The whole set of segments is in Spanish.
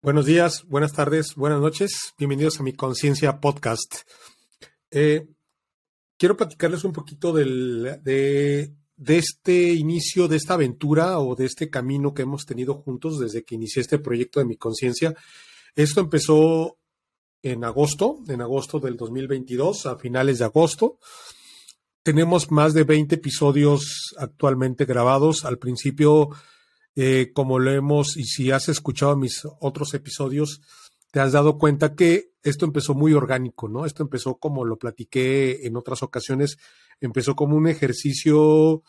Buenos días, buenas tardes, buenas noches. Bienvenidos a mi Conciencia Podcast. Eh, quiero platicarles un poquito del, de, de, este inicio, de esta aventura o de este camino que hemos tenido juntos desde que inicié este proyecto de mi conciencia. Esto empezó en agosto, en agosto del 2022, a finales de agosto. Tenemos más de 20 episodios actualmente grabados. Al principio eh, como lo hemos, y si has escuchado mis otros episodios, te has dado cuenta que esto empezó muy orgánico, ¿no? Esto empezó como lo platiqué en otras ocasiones, empezó como un ejercicio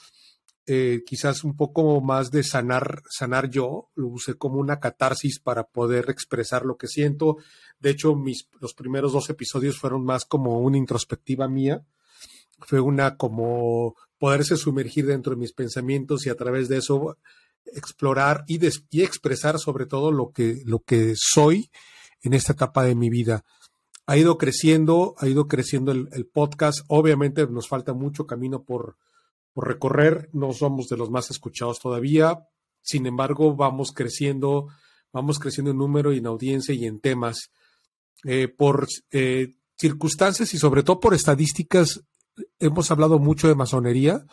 eh, quizás un poco más de sanar, sanar yo, lo usé como una catarsis para poder expresar lo que siento. De hecho, mis, los primeros dos episodios fueron más como una introspectiva mía, fue una como poderse sumergir dentro de mis pensamientos y a través de eso explorar y, y, expresar sobre todo lo que, lo que soy en esta etapa de mi vida. Ha ido creciendo, ha ido creciendo el, el podcast. Obviamente nos falta mucho camino por, por, recorrer. No somos de los más escuchados todavía. Sin embargo, vamos creciendo, vamos creciendo en número y en audiencia y en temas. Eh, por eh, circunstancias y sobre todo por estadísticas, hemos hablado mucho de masonería.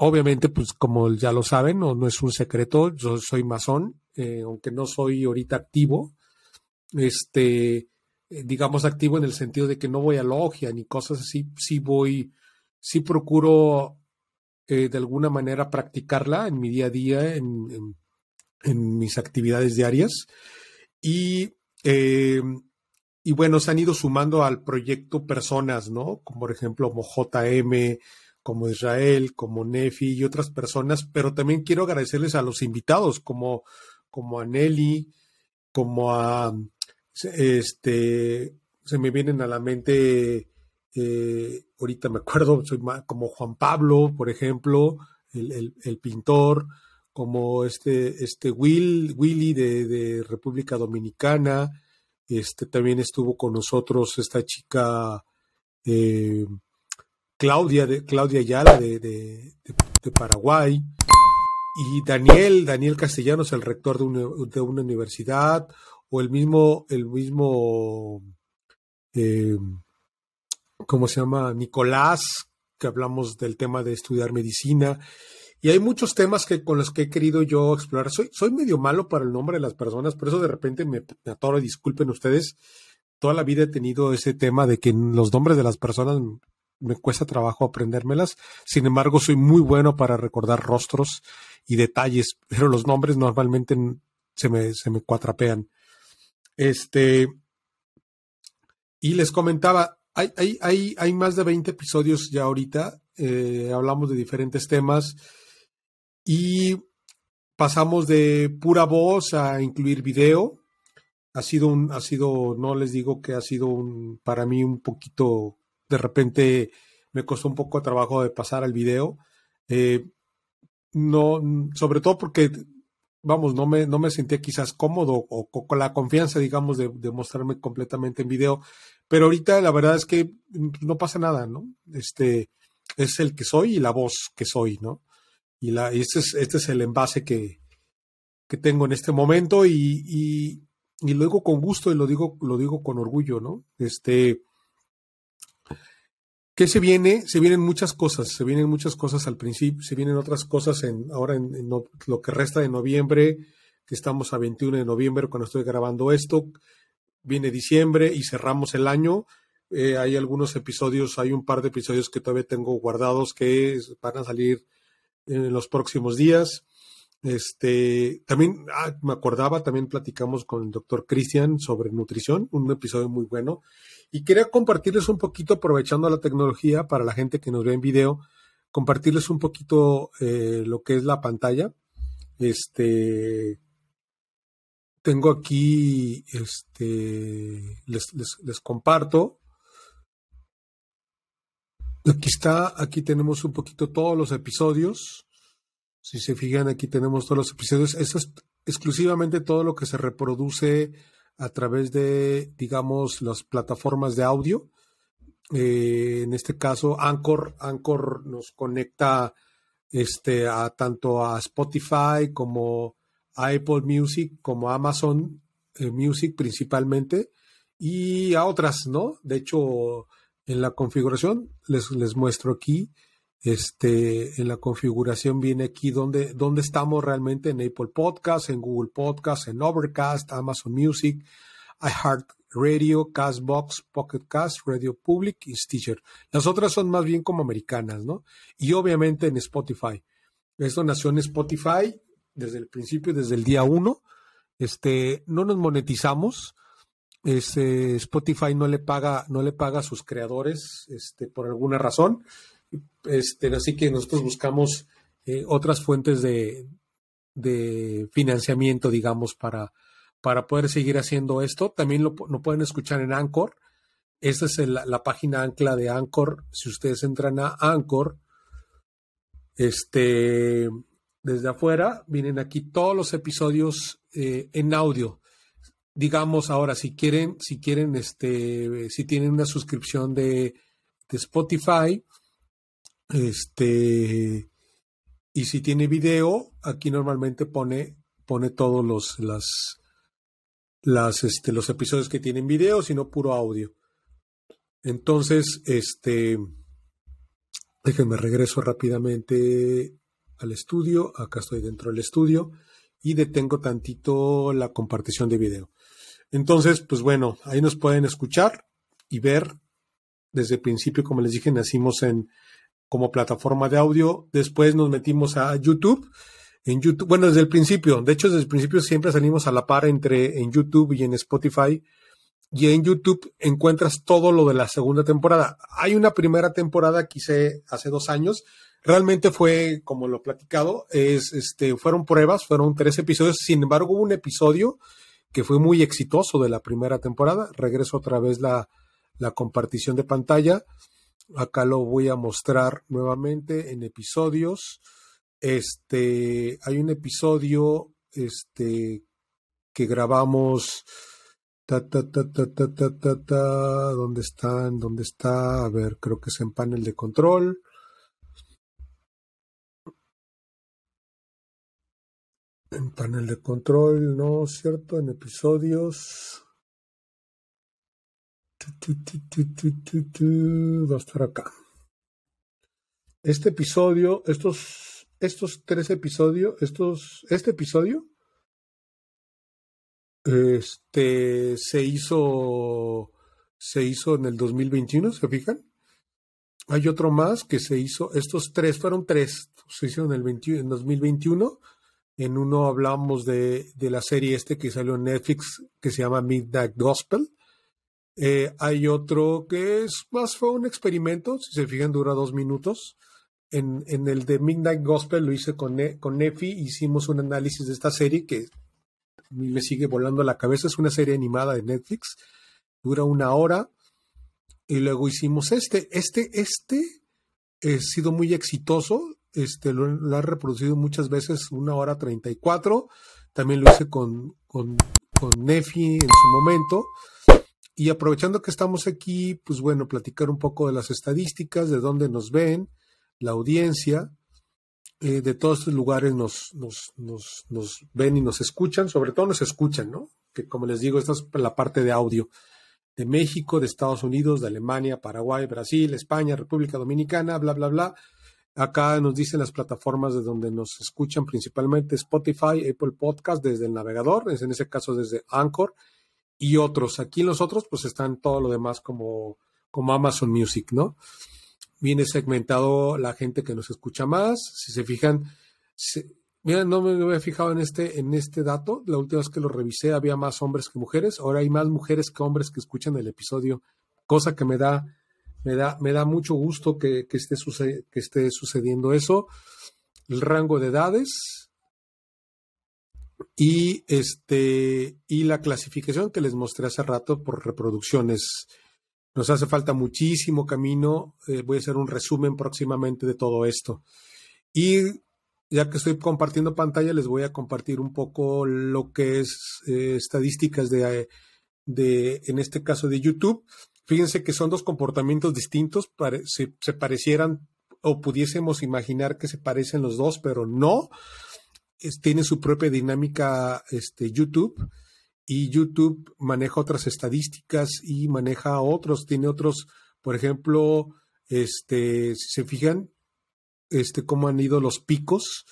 Obviamente, pues como ya lo saben, no, no es un secreto, yo soy masón, eh, aunque no soy ahorita activo, este, eh, digamos activo en el sentido de que no voy a logia ni cosas así, sí voy, sí procuro eh, de alguna manera practicarla en mi día a día, en, en, mis actividades diarias. Y, eh, y bueno, se han ido sumando al proyecto personas, ¿no? Como por ejemplo como JM, como Israel, como Nefi y otras personas, pero también quiero agradecerles a los invitados, como, como a Nelly, como a este, se me vienen a la mente, eh, ahorita me acuerdo, soy como Juan Pablo, por ejemplo, el, el, pintor, como este, este Will, Willy de, de, República Dominicana, este también estuvo con nosotros esta chica eh, Claudia, de, Claudia Ayala de, de, Paraguay, y Daniel, Daniel Castellanos, el rector de una, una universidad, o el mismo, el mismo, eh, ¿cómo se llama? Nicolás, que hablamos del tema de estudiar medicina. Y hay muchos temas que, con los que he querido yo explorar. Soy, soy medio malo para el nombre de las personas, por eso de repente me, me atoro, disculpen ustedes. Toda la vida he tenido ese tema de que los nombres de las personas me cuesta trabajo aprendérmelas. Sin embargo, soy muy bueno para recordar rostros y detalles, pero los nombres normalmente se me, se me cuatrapean. Este, y les comentaba, hay, hay, hay, hay más de 20 episodios ya ahorita, eh, hablamos de diferentes temas y pasamos de pura voz a incluir video. Ha sido un, ha sido, no les digo que ha sido un, para mí un poquito de repente me costó un poco de trabajo de pasar al video. Eh, no, sobre todo porque, vamos, no me, no me sentía quizás cómodo o, con la confianza, digamos, de, mostrarme completamente en video. Pero ahorita la verdad es que no pasa nada, ¿no? Este es el que soy y la voz que soy, ¿no? Y, la, y este, es, este es el envase que, que tengo en este momento y, y, y, lo digo con gusto y lo digo, lo digo con orgullo, ¿no? Este, ¿Qué se viene? Se vienen muchas cosas, se vienen muchas cosas al principio, se vienen otras cosas en, ahora en, lo que resta de noviembre, que estamos a 21 de noviembre cuando estoy grabando esto, viene diciembre y cerramos el año. Eh, hay algunos episodios, hay un par de episodios que todavía tengo guardados que van a salir en los próximos días. Este, también ah, me acordaba, también platicamos con el doctor Cristian sobre nutrición, un episodio muy bueno. Y quería compartirles un poquito, aprovechando la tecnología para la gente que nos ve en video, compartirles un poquito eh, lo que es la pantalla. Este, tengo aquí, este, les, les, les comparto. Aquí está, aquí tenemos un poquito todos los episodios. Si se fijan, aquí tenemos todos los episodios. Esto es exclusivamente todo lo que se reproduce a través de, digamos, las plataformas de audio. Eh, en este caso, Anchor, Anchor nos conecta este, a tanto a Spotify como a Apple Music, como a Amazon eh, Music principalmente y a otras, ¿no? De hecho, en la configuración, les, les muestro aquí, este, en la configuración viene aquí donde, estamos realmente en Apple Podcast, en Google Podcast, en Overcast, Amazon Music, iHeartRadio, Castbox, Pocket Cast, Radio Public y Stitcher. Las otras son más bien como americanas, ¿no? Y obviamente en Spotify. Esto nació en Spotify desde el principio, desde el día uno. Este, no nos monetizamos, este, Spotify no le paga, no le paga a sus creadores, este, por alguna razón. Este, así que nosotros buscamos eh, otras fuentes de, de, financiamiento, digamos, para, para poder seguir haciendo esto. También lo, pueden escuchar en Anchor. Esta es la página ancla de Anchor. Si ustedes entran a Anchor, este, desde afuera, vienen aquí todos los episodios eh, en audio digamos ahora, si quieren, si quieren, este, si tienen una suscripción de, Spotify, este, y si tiene video, aquí normalmente pone, pone todos los, las, las, este, los episodios que tienen video, sino puro audio. Entonces, este, déjenme regreso rápidamente al estudio. Acá estoy dentro del estudio y detengo tantito la compartición de video. Entonces, pues bueno, ahí nos pueden escuchar y ver. Desde el principio, como les dije, nacimos en como plataforma de audio. Después nos metimos a YouTube. En YouTube, bueno, desde el principio, de hecho, desde el principio siempre salimos a la par entre en YouTube y en Spotify. Y en YouTube encuentras todo lo de la segunda temporada. Hay una primera temporada que hice hace dos años. Realmente fue, como lo platicado, es, este, fueron pruebas, fueron tres episodios. Sin embargo, hubo un episodio que fue muy exitoso de la primera temporada. Regreso otra vez la, la compartición de pantalla. Acá lo voy a mostrar nuevamente en episodios. Este, hay un episodio este, que grabamos. Ta, ta, ta, ta, ta, ta, ta, ¿Dónde están? ¿Dónde está? A ver, creo que es en panel de control. En panel de control, ¿no? ¿Cierto? En episodios. Va a estar acá. Este episodio, estos, estos tres episodios, estos, este episodio, este, se hizo, se hizo en el 2021, ¿se fijan? Hay otro más que se hizo, estos tres, fueron tres, se hicieron en el en 2021 en uno hablamos de, la serie este que salió en Netflix que se llama Midnight Gospel. Eh, hay otro que es más fue un experimento, si se fijan, dura dos minutos. En, el de Midnight Gospel lo hice con, con Nefi, hicimos un análisis de esta serie que me sigue volando la cabeza. Es una serie animada de Netflix, dura una hora. Y luego hicimos este. Este, este ha sido muy exitoso este, lo, ha reproducido muchas veces, una hora 34. También lo hice con, con, Nefi en su momento. Y aprovechando que estamos aquí, pues bueno, platicar un poco de las estadísticas, de dónde nos ven, la audiencia, eh, de todos estos lugares nos, ven y nos escuchan, sobre todo nos escuchan, ¿no? Que como les digo, esta es la parte de audio. De México, de Estados Unidos, de Alemania, Paraguay, Brasil, España, República Dominicana, bla, bla, bla. Acá nos dicen las plataformas de donde nos escuchan principalmente Spotify, Apple Podcast desde el navegador, es en ese caso desde Anchor y otros. Aquí los otros pues están todo lo demás como, como Amazon Music, ¿no? Viene segmentado la gente que nos escucha más. Si se fijan, mira, no me había fijado en este, en este dato. La última vez que lo revisé había más hombres que mujeres. Ahora hay más mujeres que hombres que escuchan el episodio, cosa que me da me da, me da mucho gusto que, esté que esté sucediendo eso. El rango de edades y, este, y la clasificación que les mostré hace rato por reproducciones. Nos hace falta muchísimo camino. Eh, voy a hacer un resumen próximamente de todo esto. Y ya que estoy compartiendo pantalla, les voy a compartir un poco lo que es eh, estadísticas de, de, en este caso de YouTube. Fíjense que son dos comportamientos distintos, se, parecieran o pudiésemos imaginar que se parecen los dos, pero no. Tiene su propia dinámica este, YouTube. y YouTube maneja otras estadísticas y maneja otros, tiene otros, por ejemplo, este, si se fijan, este, cómo han ido los picos,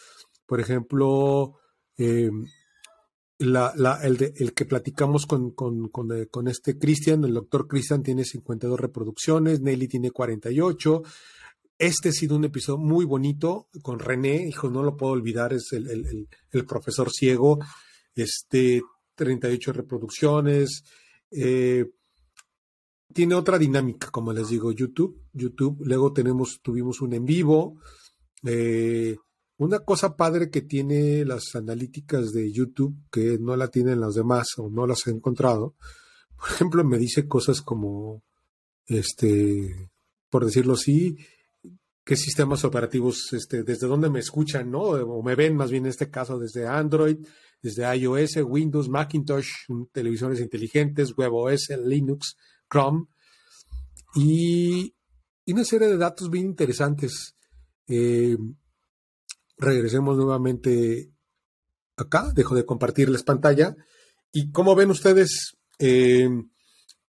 por ejemplo, eh, la, la, el, el, que platicamos con, con, con, eh, con este Cristian, el doctor Cristian tiene 52 reproducciones, Nelly tiene 48. Este ha sido un episodio muy bonito con René, hijo, no lo puedo olvidar, es el, el, el profesor ciego, este, 38 reproducciones. Eh, tiene otra dinámica, como les digo, YouTube. YouTube, luego tenemos, tuvimos un en vivo. Eh, una cosa padre que tiene las analíticas de YouTube, que no la tienen las demás o no las he encontrado, por ejemplo, me dice cosas como, este, por decirlo así, qué sistemas operativos, este, desde dónde me escuchan, ¿no? O me ven más bien en este caso desde Android, desde iOS, Windows, Macintosh, televisores inteligentes, WebOS, Linux, Chrome y, una serie de datos bien interesantes. Eh, regresemos nuevamente acá, dejo de compartirles pantalla. Y como ven ustedes, eh,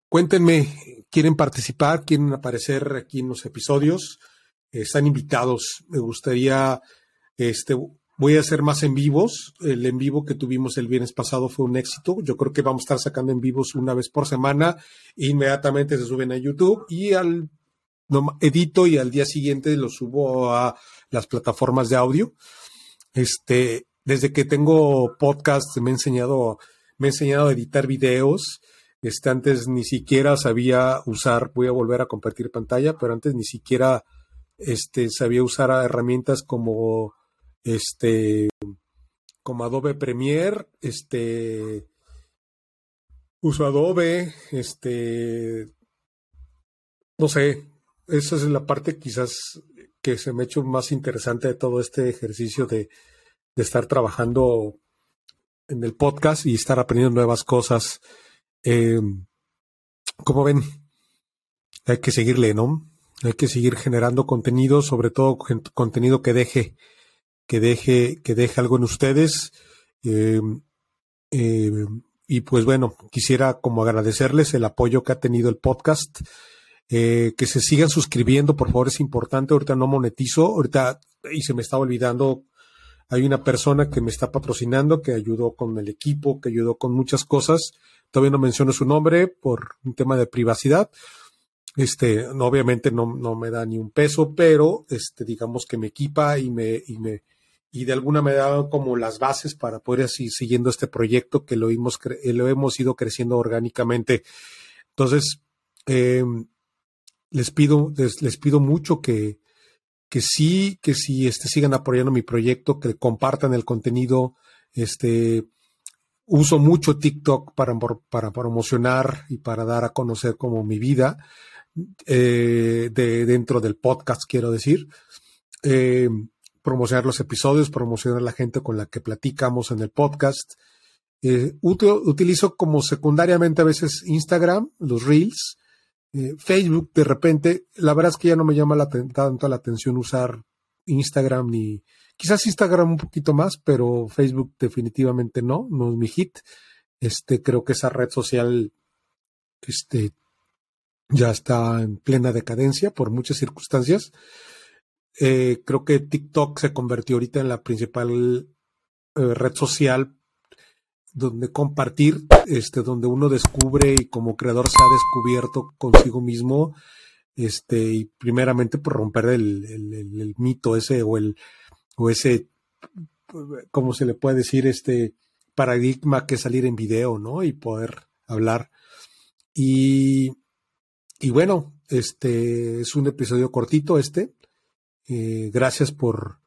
cuéntenme, ¿quieren participar? ¿Quieren aparecer aquí en los episodios? Están invitados. Me gustaría, este, voy a hacer más en vivos. El en vivo que tuvimos el viernes pasado fue un éxito. Yo creo que vamos a estar sacando en vivos una vez por semana. Inmediatamente se suben a YouTube y al edito y al día siguiente lo subo a las plataformas de audio. Este, desde que tengo podcast me he enseñado, me he enseñado a editar videos. Este, antes ni siquiera sabía usar, voy a volver a compartir pantalla, pero antes ni siquiera este, sabía usar herramientas como este, como Adobe Premiere, este, uso Adobe, este, no sé, esa es la parte quizás que se me ha hecho más interesante de todo este ejercicio de, de estar trabajando en el podcast y estar aprendiendo nuevas cosas. Eh, como ven, hay que seguirle, ¿no? Hay que seguir generando contenido, sobre todo contenido que deje, que deje, que deje algo en ustedes. Eh, eh, y pues bueno, quisiera como agradecerles el apoyo que ha tenido el podcast. Eh, que se sigan suscribiendo, por favor, es importante. Ahorita no monetizo, ahorita, y se me estaba olvidando, hay una persona que me está patrocinando, que ayudó con el equipo, que ayudó con muchas cosas. Todavía no menciono su nombre por un tema de privacidad. Este, obviamente no, no me da ni un peso, pero este, digamos que me equipa y me, y me, y de alguna manera como las bases para poder seguir siguiendo este proyecto que lo hemos, lo hemos ido creciendo orgánicamente. Entonces, eh, les pido, les, pido mucho que, que sí, que sí este, sigan apoyando mi proyecto, que compartan el contenido. Este, uso mucho TikTok para, para promocionar y para dar a conocer como mi vida eh, de, dentro del podcast, quiero decir. Eh, promocionar los episodios, promocionar la gente con la que platicamos en el podcast. Eh, utilizo como secundariamente a veces Instagram, los Reels, eh, Facebook de repente, la verdad es que ya no me llama la, tanto la atención usar Instagram ni quizás Instagram un poquito más, pero Facebook definitivamente no, no es mi hit. Este, creo que esa red social este, ya está en plena decadencia por muchas circunstancias. Eh, creo que TikTok se convirtió ahorita en la principal eh, red social donde compartir, este, donde uno descubre y como creador se ha descubierto consigo mismo, este, y primeramente por romper el, el, mito ese o el, o ese, ¿cómo se le puede decir? Este paradigma que salir en video, ¿no? Y poder hablar. Y, y bueno, este es un episodio cortito este. Eh, gracias por,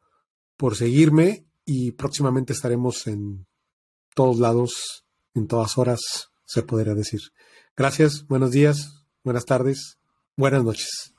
por seguirme y próximamente estaremos en todos lados, en todas horas, se podría decir. Gracias, buenos días, buenas tardes, buenas noches.